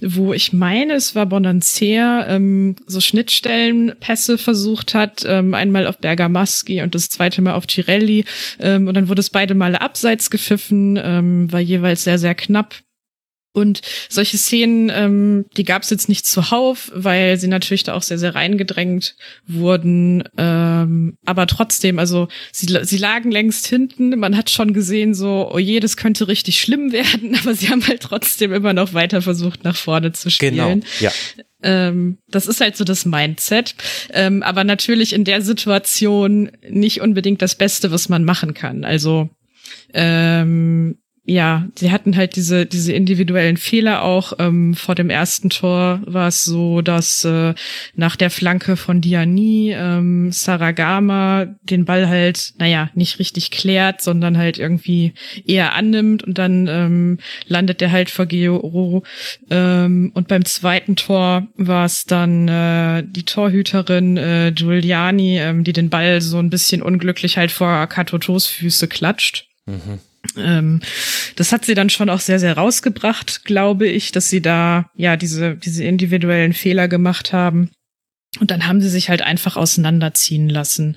S2: wo ich meine, es war Bonancea, ähm, so Schnittstellenpässe versucht hat, ähm, einmal auf Bergamaschi und das zweite Mal auf Girelli. Ähm, und dann wurde es beide Male abseits gepfiffen, ähm, war jeweils sehr, sehr knapp. Und solche Szenen, ähm, die gab es jetzt nicht zuhauf, weil sie natürlich da auch sehr, sehr reingedrängt wurden. Ähm, aber trotzdem, also sie, sie lagen längst hinten. Man hat schon gesehen, so, oh je, das könnte richtig schlimm werden, (laughs) aber sie haben halt trotzdem immer noch weiter versucht, nach vorne zu spielen. Genau,
S1: ja.
S2: Ähm, das ist halt so das Mindset. Ähm, aber natürlich in der Situation nicht unbedingt das Beste, was man machen kann. Also ähm, ja, sie hatten halt diese, diese individuellen Fehler auch. Ähm, vor dem ersten Tor war es so, dass äh, nach der Flanke von Diani ähm, Saragama den Ball halt, naja, nicht richtig klärt, sondern halt irgendwie eher annimmt und dann ähm, landet der halt vor Georo. Ähm, und beim zweiten Tor war es dann äh, die Torhüterin äh, Giuliani, ähm, die den Ball so ein bisschen unglücklich halt vor Katotos Füße klatscht. Mhm. Ähm, das hat sie dann schon auch sehr, sehr rausgebracht, glaube ich, dass sie da ja diese, diese individuellen Fehler gemacht haben. Und dann haben sie sich halt einfach auseinanderziehen lassen.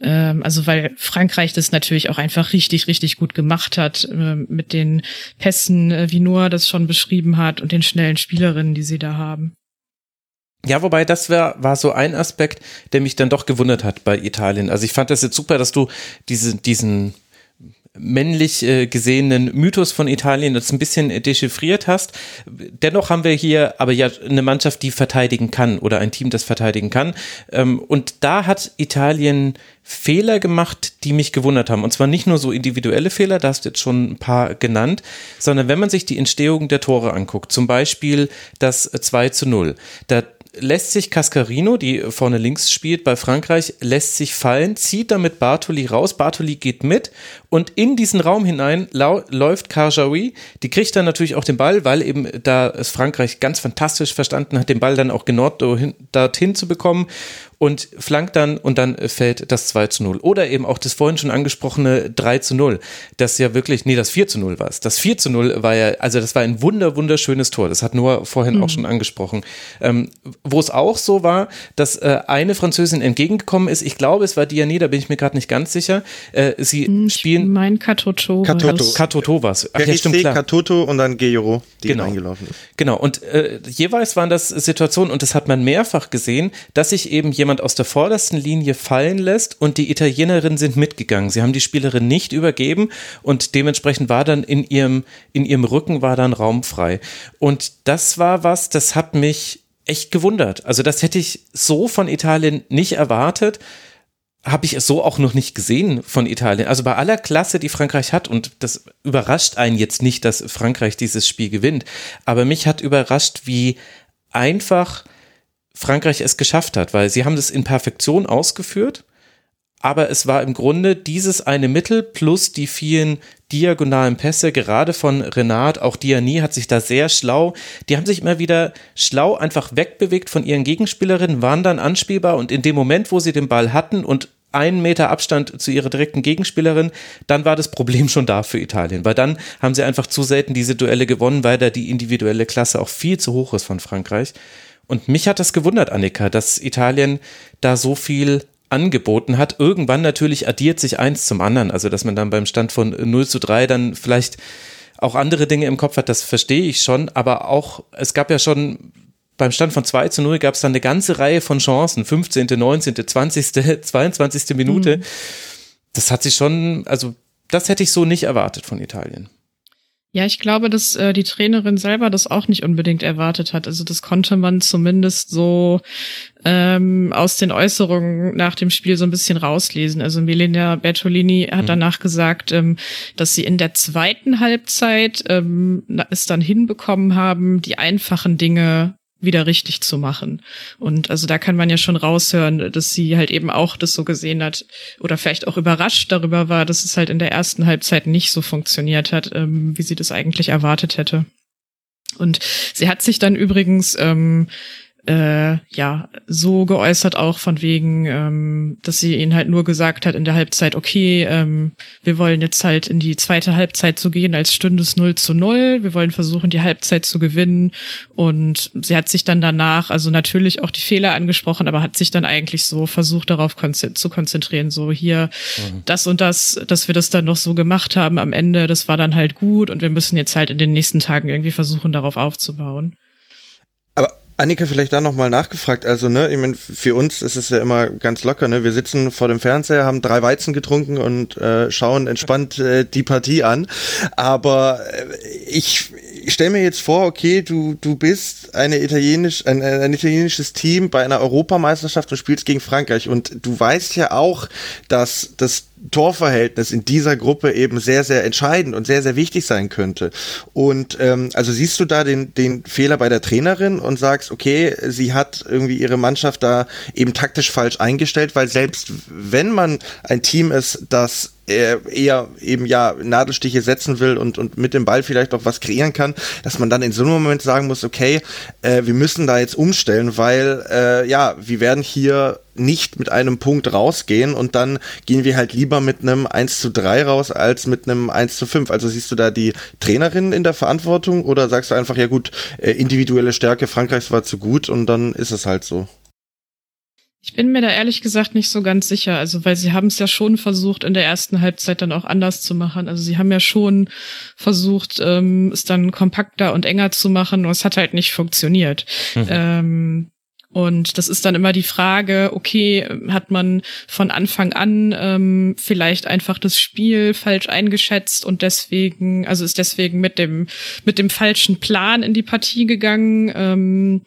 S2: Ähm, also weil Frankreich das natürlich auch einfach richtig, richtig gut gemacht hat äh, mit den Pässen, äh, wie Noah das schon beschrieben hat und den schnellen Spielerinnen, die sie da haben.
S1: Ja, wobei das wär, war so ein Aspekt, der mich dann doch gewundert hat bei Italien. Also ich fand das jetzt super, dass du diese, diesen männlich äh, gesehenen Mythos von Italien jetzt ein bisschen dechiffriert hast. Dennoch haben wir hier aber ja eine Mannschaft, die verteidigen kann oder ein Team, das verteidigen kann. Ähm, und da hat Italien Fehler gemacht, die mich gewundert haben. Und zwar nicht nur so individuelle Fehler, da hast du jetzt schon ein paar genannt, sondern wenn man sich die Entstehung der Tore anguckt, zum Beispiel das 2 zu 0, da lässt sich Cascarino, die vorne links spielt bei Frankreich, lässt sich fallen, zieht damit Bartoli raus. Bartoli geht mit und in diesen Raum hinein läuft Karjaoui. Die kriegt dann natürlich auch den Ball, weil eben da es Frankreich ganz fantastisch verstanden hat, den Ball dann auch genau dorthin zu bekommen und flankt dann und dann fällt das 2 zu 0. Oder eben auch das vorhin schon angesprochene 3 zu 0. Das ja wirklich, nee, das 4 zu 0 war es. Das 4 zu 0 war ja, also das war ein wunder, wunderschönes Tor. Das hat Noah vorhin mhm. auch schon angesprochen. Ähm, Wo es auch so war, dass äh, eine Französin entgegengekommen ist. Ich glaube, es war Diane, da bin ich mir gerade nicht ganz sicher. Äh, sie ich spielen.
S2: Mein Katoto.
S1: Katoto. Katoto war es.
S3: Ach, ja, stimmt, klar. Katoto und dann Gejoro, die
S1: genau.
S3: eingelaufen ist.
S1: Genau. Und äh, jeweils waren das Situationen, und das hat man mehrfach gesehen, dass sich eben jemand jemand aus der vordersten Linie fallen lässt und die Italienerinnen sind mitgegangen. Sie haben die Spielerin nicht übergeben und dementsprechend war dann in ihrem, in ihrem Rücken war dann Raum frei. Und das war was, das hat mich echt gewundert. Also das hätte ich so von Italien nicht erwartet habe ich es so auch noch nicht gesehen von Italien. Also bei aller Klasse, die Frankreich hat, und das überrascht einen jetzt nicht, dass Frankreich dieses Spiel gewinnt, aber mich hat überrascht, wie einfach Frankreich es geschafft hat, weil sie haben das in Perfektion ausgeführt, aber es war im Grunde dieses eine Mittel plus die vielen diagonalen Pässe, gerade von Renat, auch Diani hat sich da sehr schlau, die haben sich immer wieder schlau einfach wegbewegt von ihren Gegenspielerinnen, waren dann anspielbar und in dem Moment, wo sie den Ball hatten und einen Meter Abstand zu ihrer direkten Gegenspielerin, dann war das Problem schon da für Italien, weil dann haben sie einfach zu selten diese Duelle gewonnen, weil da die individuelle Klasse auch viel zu hoch ist von Frankreich. Und mich hat das gewundert, Annika, dass Italien da so viel angeboten hat. Irgendwann natürlich addiert sich eins zum anderen. Also, dass man dann beim Stand von 0 zu 3 dann vielleicht auch andere Dinge im Kopf hat, das verstehe ich schon. Aber auch, es gab ja schon beim Stand von 2 zu 0 gab es dann eine ganze Reihe von Chancen. 15., 19., 20., 22. Minute. Mhm. Das hat sich schon, also, das hätte ich so nicht erwartet von Italien.
S2: Ja, ich glaube, dass äh, die Trainerin selber das auch nicht unbedingt erwartet hat. Also das konnte man zumindest so ähm, aus den Äußerungen nach dem Spiel so ein bisschen rauslesen. Also Melina Bertolini hat mhm. danach gesagt, ähm, dass sie in der zweiten Halbzeit ähm, es dann hinbekommen haben, die einfachen Dinge wieder richtig zu machen. Und also da kann man ja schon raushören, dass sie halt eben auch das so gesehen hat oder vielleicht auch überrascht darüber war, dass es halt in der ersten Halbzeit nicht so funktioniert hat, ähm, wie sie das eigentlich erwartet hätte. Und sie hat sich dann übrigens ähm, äh, ja so geäußert auch von wegen, ähm, dass sie ihnen halt nur gesagt hat in der Halbzeit, okay, ähm, wir wollen jetzt halt in die zweite Halbzeit zu gehen, als stünde es 0 zu 0. Wir wollen versuchen, die Halbzeit zu gewinnen. Und sie hat sich dann danach, also natürlich auch die Fehler angesprochen, aber hat sich dann eigentlich so versucht, darauf konzent zu konzentrieren, so hier mhm. das und das, dass wir das dann noch so gemacht haben am Ende, das war dann halt gut und wir müssen jetzt halt in den nächsten Tagen irgendwie versuchen, darauf aufzubauen.
S3: Annika, vielleicht da nochmal nachgefragt. Also, ne, ich meine, für uns ist es ja immer ganz locker, ne? Wir sitzen vor dem Fernseher, haben drei Weizen getrunken und äh, schauen entspannt äh, die Partie an. Aber äh, ich, ich stelle mir jetzt vor, okay, du, du bist eine italienisch, ein, ein italienisches Team bei einer Europameisterschaft und spielst gegen Frankreich. Und du weißt ja auch, dass das Torverhältnis in dieser Gruppe eben sehr, sehr entscheidend und sehr, sehr wichtig sein könnte. Und ähm, also siehst du da den, den Fehler bei der Trainerin und sagst, okay, sie hat irgendwie ihre Mannschaft da eben taktisch falsch eingestellt, weil selbst wenn man ein Team ist, das eher eben ja Nadelstiche setzen will und, und mit dem Ball vielleicht auch was kreieren kann, dass man dann in so einem Moment sagen muss, okay, äh, wir müssen da jetzt umstellen, weil äh, ja, wir werden hier nicht mit einem Punkt rausgehen und dann gehen wir halt lieber mit einem 1 zu 3 raus als mit einem 1 zu 5. Also siehst du da die Trainerin in der Verantwortung oder sagst du einfach, ja gut, äh, individuelle Stärke Frankreichs war zu gut und dann ist es halt so?
S2: Ich bin mir da ehrlich gesagt nicht so ganz sicher, also weil sie haben es ja schon versucht, in der ersten Halbzeit dann auch anders zu machen. Also sie haben ja schon versucht, ähm, es dann kompakter und enger zu machen, und es hat halt nicht funktioniert. Mhm. Ähm, und das ist dann immer die Frage, okay, hat man von Anfang an ähm, vielleicht einfach das Spiel falsch eingeschätzt und deswegen, also ist deswegen mit dem, mit dem falschen Plan in die Partie gegangen. Ähm,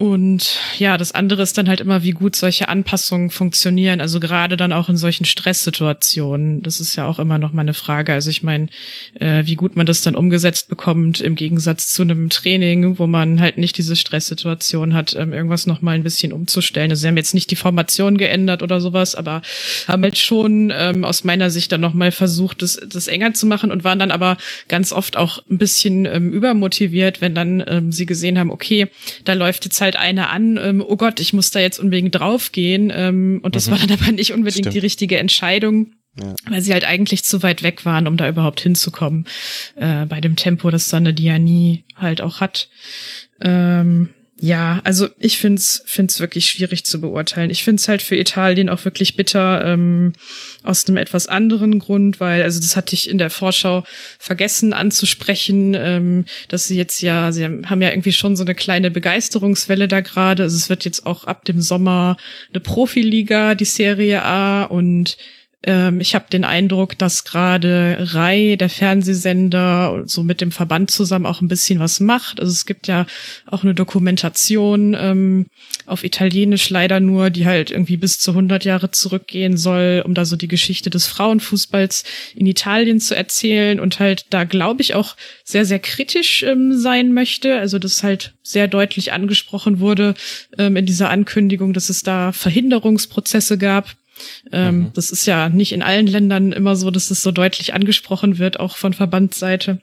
S2: Und ja, das andere ist dann halt immer, wie gut solche Anpassungen funktionieren. Also gerade dann auch in solchen Stresssituationen. Das ist ja auch immer noch mal eine Frage. Also ich meine, äh, wie gut man das dann umgesetzt bekommt im Gegensatz zu einem Training, wo man halt nicht diese Stresssituation hat, ähm, irgendwas noch mal ein bisschen umzustellen. Also sie haben jetzt nicht die Formation geändert oder sowas, aber haben halt schon ähm, aus meiner Sicht dann noch mal versucht, das, das enger zu machen und waren dann aber ganz oft auch ein bisschen ähm, übermotiviert, wenn dann ähm, sie gesehen haben, okay, da läuft jetzt halt halt eine an, ähm, oh Gott, ich muss da jetzt unbedingt draufgehen. Ähm, und das mhm. war dann aber nicht unbedingt Stimmt. die richtige Entscheidung. Ja. Weil sie halt eigentlich zu weit weg waren, um da überhaupt hinzukommen. Äh, bei dem Tempo, das Sanne Diani halt auch hat. Ähm, ja, also ich find's find's wirklich schwierig zu beurteilen. Ich find's halt für Italien auch wirklich bitter ähm, aus einem etwas anderen Grund, weil also das hatte ich in der Vorschau vergessen anzusprechen, ähm, dass sie jetzt ja, sie haben ja irgendwie schon so eine kleine Begeisterungswelle da gerade. Also es wird jetzt auch ab dem Sommer eine Profiliga, die Serie A und ähm, ich habe den Eindruck, dass gerade Rai, der Fernsehsender, so mit dem Verband zusammen auch ein bisschen was macht. Also es gibt ja auch eine Dokumentation ähm, auf Italienisch leider nur, die halt irgendwie bis zu 100 Jahre zurückgehen soll, um da so die Geschichte des Frauenfußballs in Italien zu erzählen und halt da glaube ich auch sehr, sehr kritisch ähm, sein möchte. Also das halt sehr deutlich angesprochen wurde ähm, in dieser Ankündigung, dass es da Verhinderungsprozesse gab ähm, mhm. Das ist ja nicht in allen Ländern immer so, dass es so deutlich angesprochen wird, auch von Verbandsseite.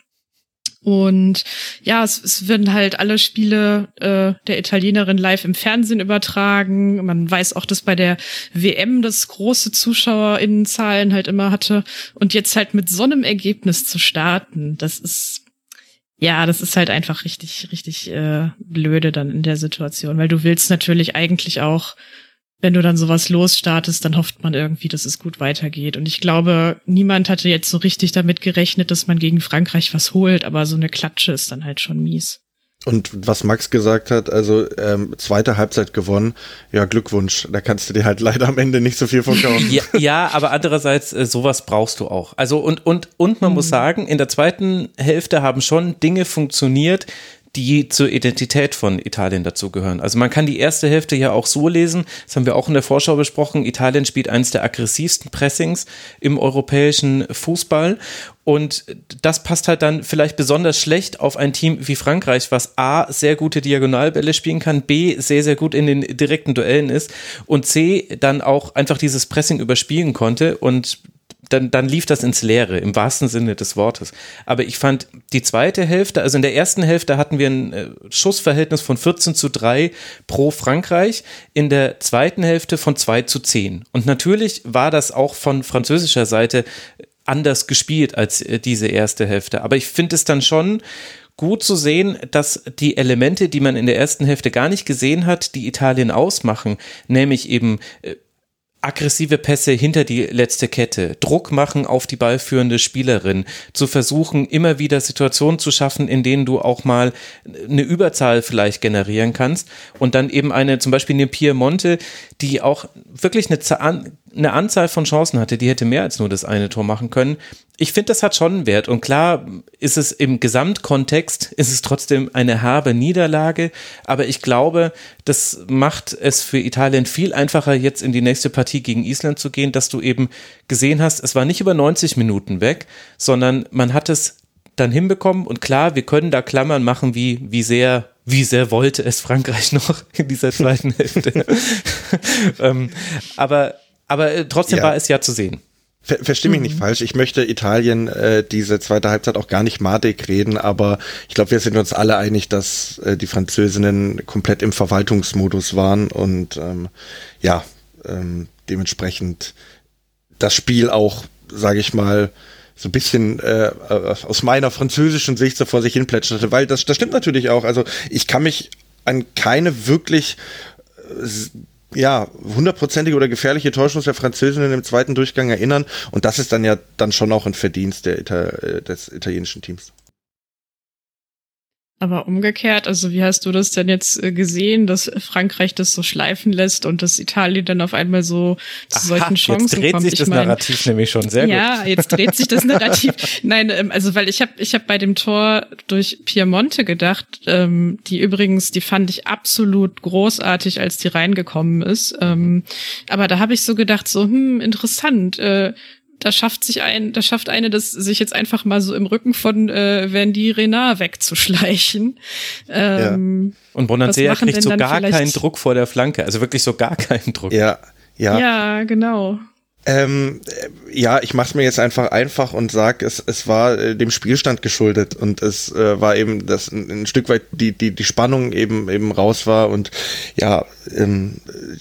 S2: Und ja, es, es werden halt alle Spiele äh, der Italienerin live im Fernsehen übertragen. Man weiß auch, dass bei der WM das große ZuschauerInnenzahlen halt immer hatte. Und jetzt halt mit so einem Ergebnis zu starten, das ist ja, das ist halt einfach richtig, richtig äh, blöde dann in der Situation, weil du willst natürlich eigentlich auch wenn du dann sowas losstartest, dann hofft man irgendwie, dass es gut weitergeht. Und ich glaube, niemand hatte jetzt so richtig damit gerechnet, dass man gegen Frankreich was holt, aber so eine Klatsche ist dann halt schon mies.
S3: Und was Max gesagt hat, also ähm, zweite Halbzeit gewonnen, ja Glückwunsch, da kannst du dir halt leider am Ende nicht so viel verkaufen.
S1: ja, ja, aber andererseits, äh, sowas brauchst du auch. Also und, und, und man mhm. muss sagen, in der zweiten Hälfte haben schon Dinge funktioniert, die zur Identität von Italien dazugehören. Also man kann die erste Hälfte ja auch so lesen, das haben wir auch in der Vorschau besprochen, Italien spielt eines der aggressivsten Pressings im europäischen Fußball und das passt halt dann vielleicht besonders schlecht auf ein Team wie Frankreich, was A, sehr gute Diagonalbälle spielen kann, B, sehr, sehr gut in den direkten Duellen ist und C, dann auch einfach dieses Pressing überspielen konnte und dann, dann lief das ins Leere, im wahrsten Sinne des Wortes. Aber ich fand die zweite Hälfte, also in der ersten Hälfte hatten wir ein äh, Schussverhältnis von 14 zu 3 pro Frankreich, in der zweiten Hälfte von 2 zu 10. Und natürlich war das auch von französischer Seite anders gespielt als äh, diese erste Hälfte. Aber ich finde es dann schon gut zu sehen, dass die Elemente, die man in der ersten Hälfte gar nicht gesehen hat, die Italien ausmachen, nämlich eben äh, aggressive Pässe hinter die letzte Kette, Druck machen auf die ballführende Spielerin, zu versuchen, immer wieder Situationen zu schaffen, in denen du auch mal eine Überzahl vielleicht generieren kannst. Und dann eben eine, zum Beispiel eine Piemonte, die auch wirklich eine eine Anzahl von Chancen hatte, die hätte mehr als nur das eine Tor machen können. Ich finde, das hat schon einen Wert. Und klar ist es im Gesamtkontext, ist es trotzdem eine herbe Niederlage. Aber ich glaube, das macht es für Italien viel einfacher, jetzt in die nächste Partie gegen Island zu gehen, dass du eben gesehen hast, es war nicht über 90 Minuten weg, sondern man hat es dann hinbekommen. Und klar, wir können da Klammern machen, wie, wie sehr wie sehr wollte es Frankreich (laughs) noch in dieser zweiten Hälfte. (laughs) ähm, aber aber äh, trotzdem ja. war es ja zu sehen.
S3: Ver Versteh mich mhm. nicht falsch, ich möchte Italien äh, diese zweite Halbzeit auch gar nicht madig reden, aber ich glaube, wir sind uns alle einig, dass äh, die Französinnen komplett im Verwaltungsmodus waren und ähm, ja, ähm, dementsprechend das Spiel auch, sage ich mal, so ein bisschen äh, aus meiner französischen Sicht so vor sich hin plätscherte, weil das, das stimmt natürlich auch. Also ich kann mich an keine wirklich äh, ja, hundertprozentige oder gefährliche Täuschung der Französinnen im zweiten Durchgang erinnern. Und das ist dann ja dann schon auch ein Verdienst der Ita äh, des italienischen Teams.
S2: Aber umgekehrt, also wie hast du das denn jetzt äh, gesehen, dass Frankreich das so schleifen lässt und dass Italien dann auf einmal so zu Aha, solchen Chancen
S1: jetzt dreht
S2: kommt?
S1: sich das
S2: ich mein,
S1: Narrativ nämlich schon sehr
S2: ja,
S1: gut.
S2: Ja, jetzt dreht sich das (laughs) Narrativ. Nein, ähm, also weil ich habe ich hab bei dem Tor durch Piemonte gedacht, ähm, die übrigens, die fand ich absolut großartig, als die reingekommen ist. Ähm, aber da habe ich so gedacht, so hm, interessant. Äh, da schafft sich ein, da schafft eine das, sich jetzt einfach mal so im Rücken von äh, Wendy Renard wegzuschleichen.
S1: Ähm, ja. Und Bonansea kriegt so gar keinen Druck vor der Flanke, also wirklich so gar keinen Druck.
S3: Ja, ja.
S2: Ja, genau.
S3: Ähm, ja, ich mache es mir jetzt einfach einfach und sag, es, es war äh, dem Spielstand geschuldet und es äh, war eben, dass ein, ein, Stück weit die, die, die Spannung eben eben raus war und ja, ähm,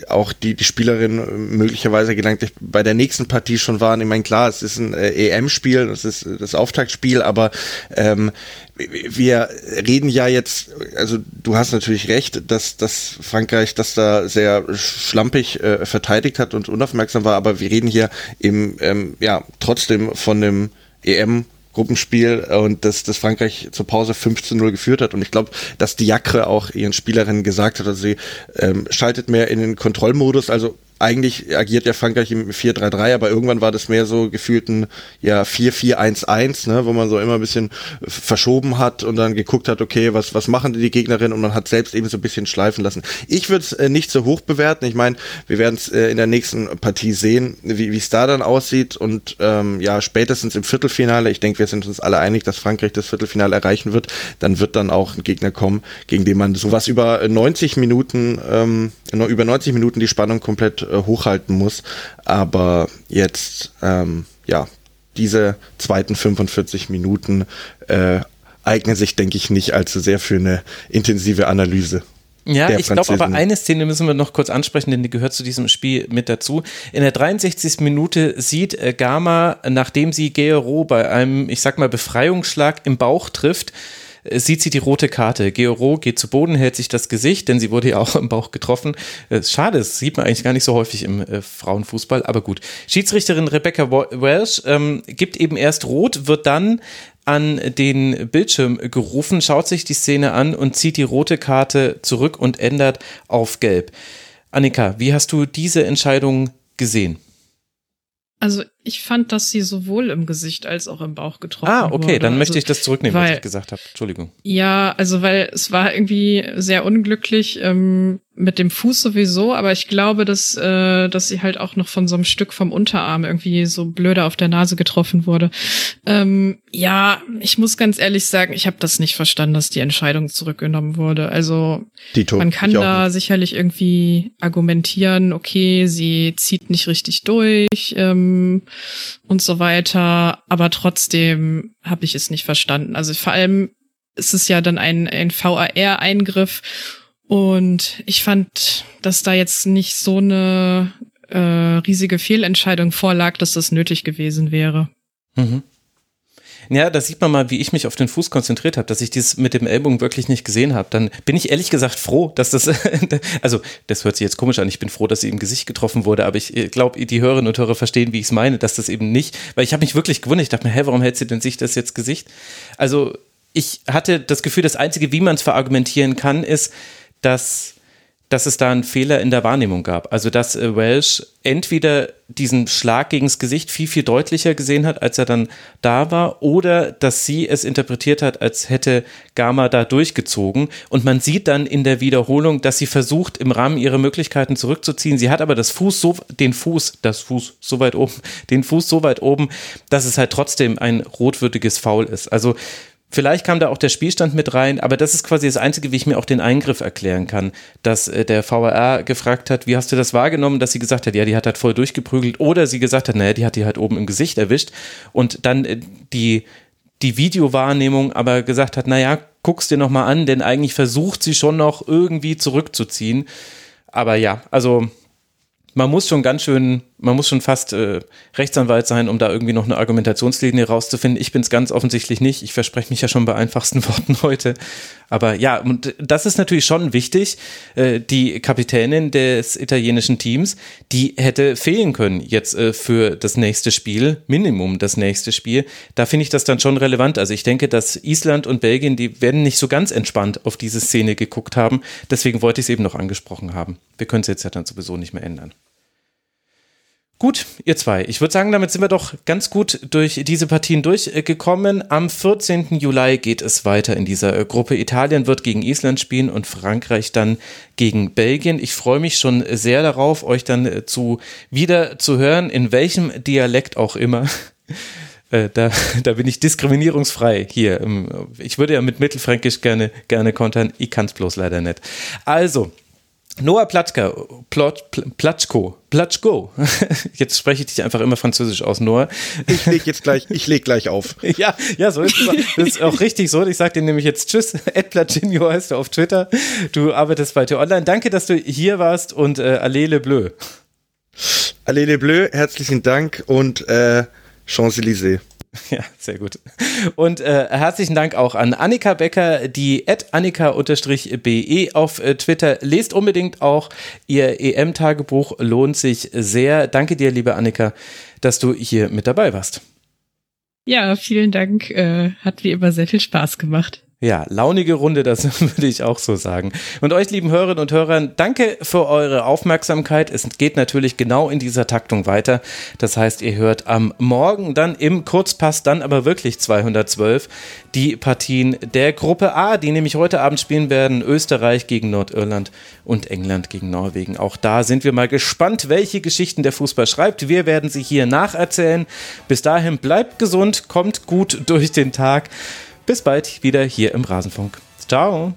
S3: auch die, die Spielerin möglicherweise gedanklich bei der nächsten Partie schon waren. Ich meine, klar, es ist ein äh, EM-Spiel, es ist das Auftaktspiel, aber ähm, wir reden ja jetzt, also du hast natürlich recht, dass, dass Frankreich das da sehr schlampig äh, verteidigt hat und unaufmerksam war, aber wir reden hier eben ähm, ja trotzdem von dem EM Gruppenspiel und dass, dass Frankreich zur Pause 15 0 geführt hat. Und ich glaube, dass Diacre auch ihren Spielerinnen gesagt hat, also sie ähm, schaltet mehr in den Kontrollmodus, also eigentlich agiert ja Frankreich im 4-3-3, aber irgendwann war das mehr so gefühlt ein ja, 4-4-1-1, ne, wo man so immer ein bisschen verschoben hat und dann geguckt hat, okay, was, was machen die Gegnerinnen und man hat selbst eben so ein bisschen schleifen lassen. Ich würde es äh, nicht so hoch bewerten. Ich meine, wir werden es äh, in der nächsten Partie sehen, wie es da dann aussieht und ähm, ja, spätestens im Viertelfinale, ich denke, wir sind uns alle einig, dass Frankreich das Viertelfinale erreichen wird, dann wird dann auch ein Gegner kommen, gegen den man sowas über 90 Minuten, ähm, über 90 Minuten die Spannung komplett äh, hochhalten muss. Aber jetzt, ähm, ja, diese zweiten 45 Minuten äh, eignen sich, denke ich, nicht allzu sehr für eine intensive Analyse.
S1: Ja, ich glaube aber eine Szene müssen wir noch kurz ansprechen, denn die gehört zu diesem Spiel mit dazu. In der 63. Minute sieht äh, Gama, nachdem sie Gero bei einem, ich sag mal, Befreiungsschlag im Bauch trifft, sieht sie die rote Karte. Georo geht zu Boden, hält sich das Gesicht, denn sie wurde ja auch im Bauch getroffen. Äh, schade, das sieht man eigentlich gar nicht so häufig im äh, Frauenfußball, aber gut. Schiedsrichterin Rebecca Welsh ähm, gibt eben erst rot, wird dann an den Bildschirm gerufen, schaut sich die Szene an und zieht die rote Karte zurück und ändert auf gelb. Annika, wie hast du diese Entscheidung gesehen?
S2: Also ich fand, dass sie sowohl im Gesicht als auch im Bauch getroffen
S1: wurde. Ah, okay,
S2: wurde.
S1: dann also, möchte ich das zurücknehmen, weil, was ich gesagt habe. Entschuldigung.
S2: Ja, also weil es war irgendwie sehr unglücklich ähm, mit dem Fuß sowieso, aber ich glaube, dass, äh, dass sie halt auch noch von so einem Stück vom Unterarm irgendwie so blöde auf der Nase getroffen wurde. Ähm, ja, ich muss ganz ehrlich sagen, ich habe das nicht verstanden, dass die Entscheidung zurückgenommen wurde. Also
S3: Dito,
S2: man kann da sicherlich irgendwie argumentieren, okay, sie zieht nicht richtig durch. Ähm, und so weiter. Aber trotzdem habe ich es nicht verstanden. Also vor allem ist es ja dann ein, ein VAR-Eingriff. Und ich fand, dass da jetzt nicht so eine äh, riesige Fehlentscheidung vorlag, dass das nötig gewesen wäre.
S1: Mhm. Ja, da sieht man mal, wie ich mich auf den Fuß konzentriert habe, dass ich dieses mit dem Ellbogen wirklich nicht gesehen habe. Dann bin ich ehrlich gesagt froh, dass das, (laughs) also das hört sich jetzt komisch an, ich bin froh, dass sie im Gesicht getroffen wurde, aber ich glaube, die Hörerinnen und Hörer verstehen, wie ich es meine, dass das eben nicht, weil ich habe mich wirklich gewundert, ich dachte mir, hä, warum hält sie denn sich das jetzt Gesicht? Also ich hatte das Gefühl, das Einzige, wie man es verargumentieren kann, ist, dass dass es da einen Fehler in der Wahrnehmung gab. Also dass äh, Welsh entweder diesen Schlag gegens Gesicht viel, viel deutlicher gesehen hat, als er dann da war, oder dass sie es interpretiert hat, als hätte Gama da durchgezogen. Und man sieht dann in der Wiederholung, dass sie versucht, im Rahmen ihrer Möglichkeiten zurückzuziehen. Sie hat aber das Fuß so, den Fuß, das Fuß so weit oben, (laughs) den Fuß so weit oben, dass es halt trotzdem ein rotwürdiges Foul ist. Also Vielleicht kam da auch der Spielstand mit rein, aber das ist quasi das Einzige, wie ich mir auch den Eingriff erklären kann, dass äh, der VAR gefragt hat, wie hast du das wahrgenommen, dass sie gesagt hat, ja, die hat halt voll durchgeprügelt oder sie gesagt hat, naja, die hat die halt oben im Gesicht erwischt und dann äh, die, die Videowahrnehmung aber gesagt hat, naja, guck's dir nochmal an, denn eigentlich versucht sie schon noch irgendwie zurückzuziehen. Aber ja, also man muss schon ganz schön man muss schon fast äh, Rechtsanwalt sein, um da irgendwie noch eine Argumentationslinie rauszufinden. Ich bin es ganz offensichtlich nicht. Ich verspreche mich ja schon bei einfachsten (laughs) Worten heute. Aber ja, und das ist natürlich schon wichtig. Äh, die Kapitänin des italienischen Teams, die hätte fehlen können jetzt äh, für das nächste Spiel, Minimum das nächste Spiel. Da finde ich das dann schon relevant. Also ich denke, dass Island und Belgien, die werden nicht so ganz entspannt auf diese Szene geguckt haben. Deswegen wollte ich es eben noch angesprochen haben. Wir können es jetzt ja dann sowieso nicht mehr ändern. Gut, ihr zwei. Ich würde sagen, damit sind wir doch ganz gut durch diese Partien durchgekommen. Am 14. Juli geht es weiter in dieser Gruppe. Italien wird gegen Island spielen und Frankreich dann gegen Belgien. Ich freue mich schon sehr darauf, euch dann zu wieder zu hören, in welchem Dialekt auch immer. (laughs) Äh, da, (laughs) da bin ich diskriminierungsfrei hier. Ich würde ja mit Mittelfränkisch gerne, gerne kontern. Ich kann es bloß leider nicht. Also, Noah Platschka, Plot, Platschko, Platschko. (laughs) Jetzt spreche ich dich einfach immer französisch aus, Noah.
S3: Ich leg jetzt gleich, ich leg gleich auf. (laughs)
S1: ja, ja, so ist es. Das ist auch richtig so. Ich sage dir nämlich jetzt Tschüss. (laughs) Ed Platschinho heißt du auf Twitter. Du arbeitest bei Tür Online. Danke, dass du hier warst und äh, Allez Bleu.
S3: Allez Bleu, herzlichen Dank und äh, Champs-Élysées. (laughs)
S1: Ja, sehr gut. Und äh, herzlichen Dank auch an Annika Becker, die at annika-be auf äh, Twitter. Lest unbedingt auch ihr EM-Tagebuch, lohnt sich sehr. Danke dir, liebe Annika, dass du hier mit dabei warst.
S2: Ja, vielen Dank. Äh, hat wie immer sehr viel Spaß gemacht.
S1: Ja, launige Runde, das (laughs) würde ich auch so sagen. Und euch, lieben Hörerinnen und Hörern, danke für eure Aufmerksamkeit. Es geht natürlich genau in dieser Taktung weiter. Das heißt, ihr hört am Morgen dann im Kurzpass, dann aber wirklich 212, die Partien der Gruppe A, die nämlich heute Abend spielen werden. Österreich gegen Nordirland und England gegen Norwegen. Auch da sind wir mal gespannt, welche Geschichten der Fußball schreibt. Wir werden sie hier nacherzählen. Bis dahin bleibt gesund, kommt gut durch den Tag. Bis bald wieder hier im Rasenfunk. Ciao.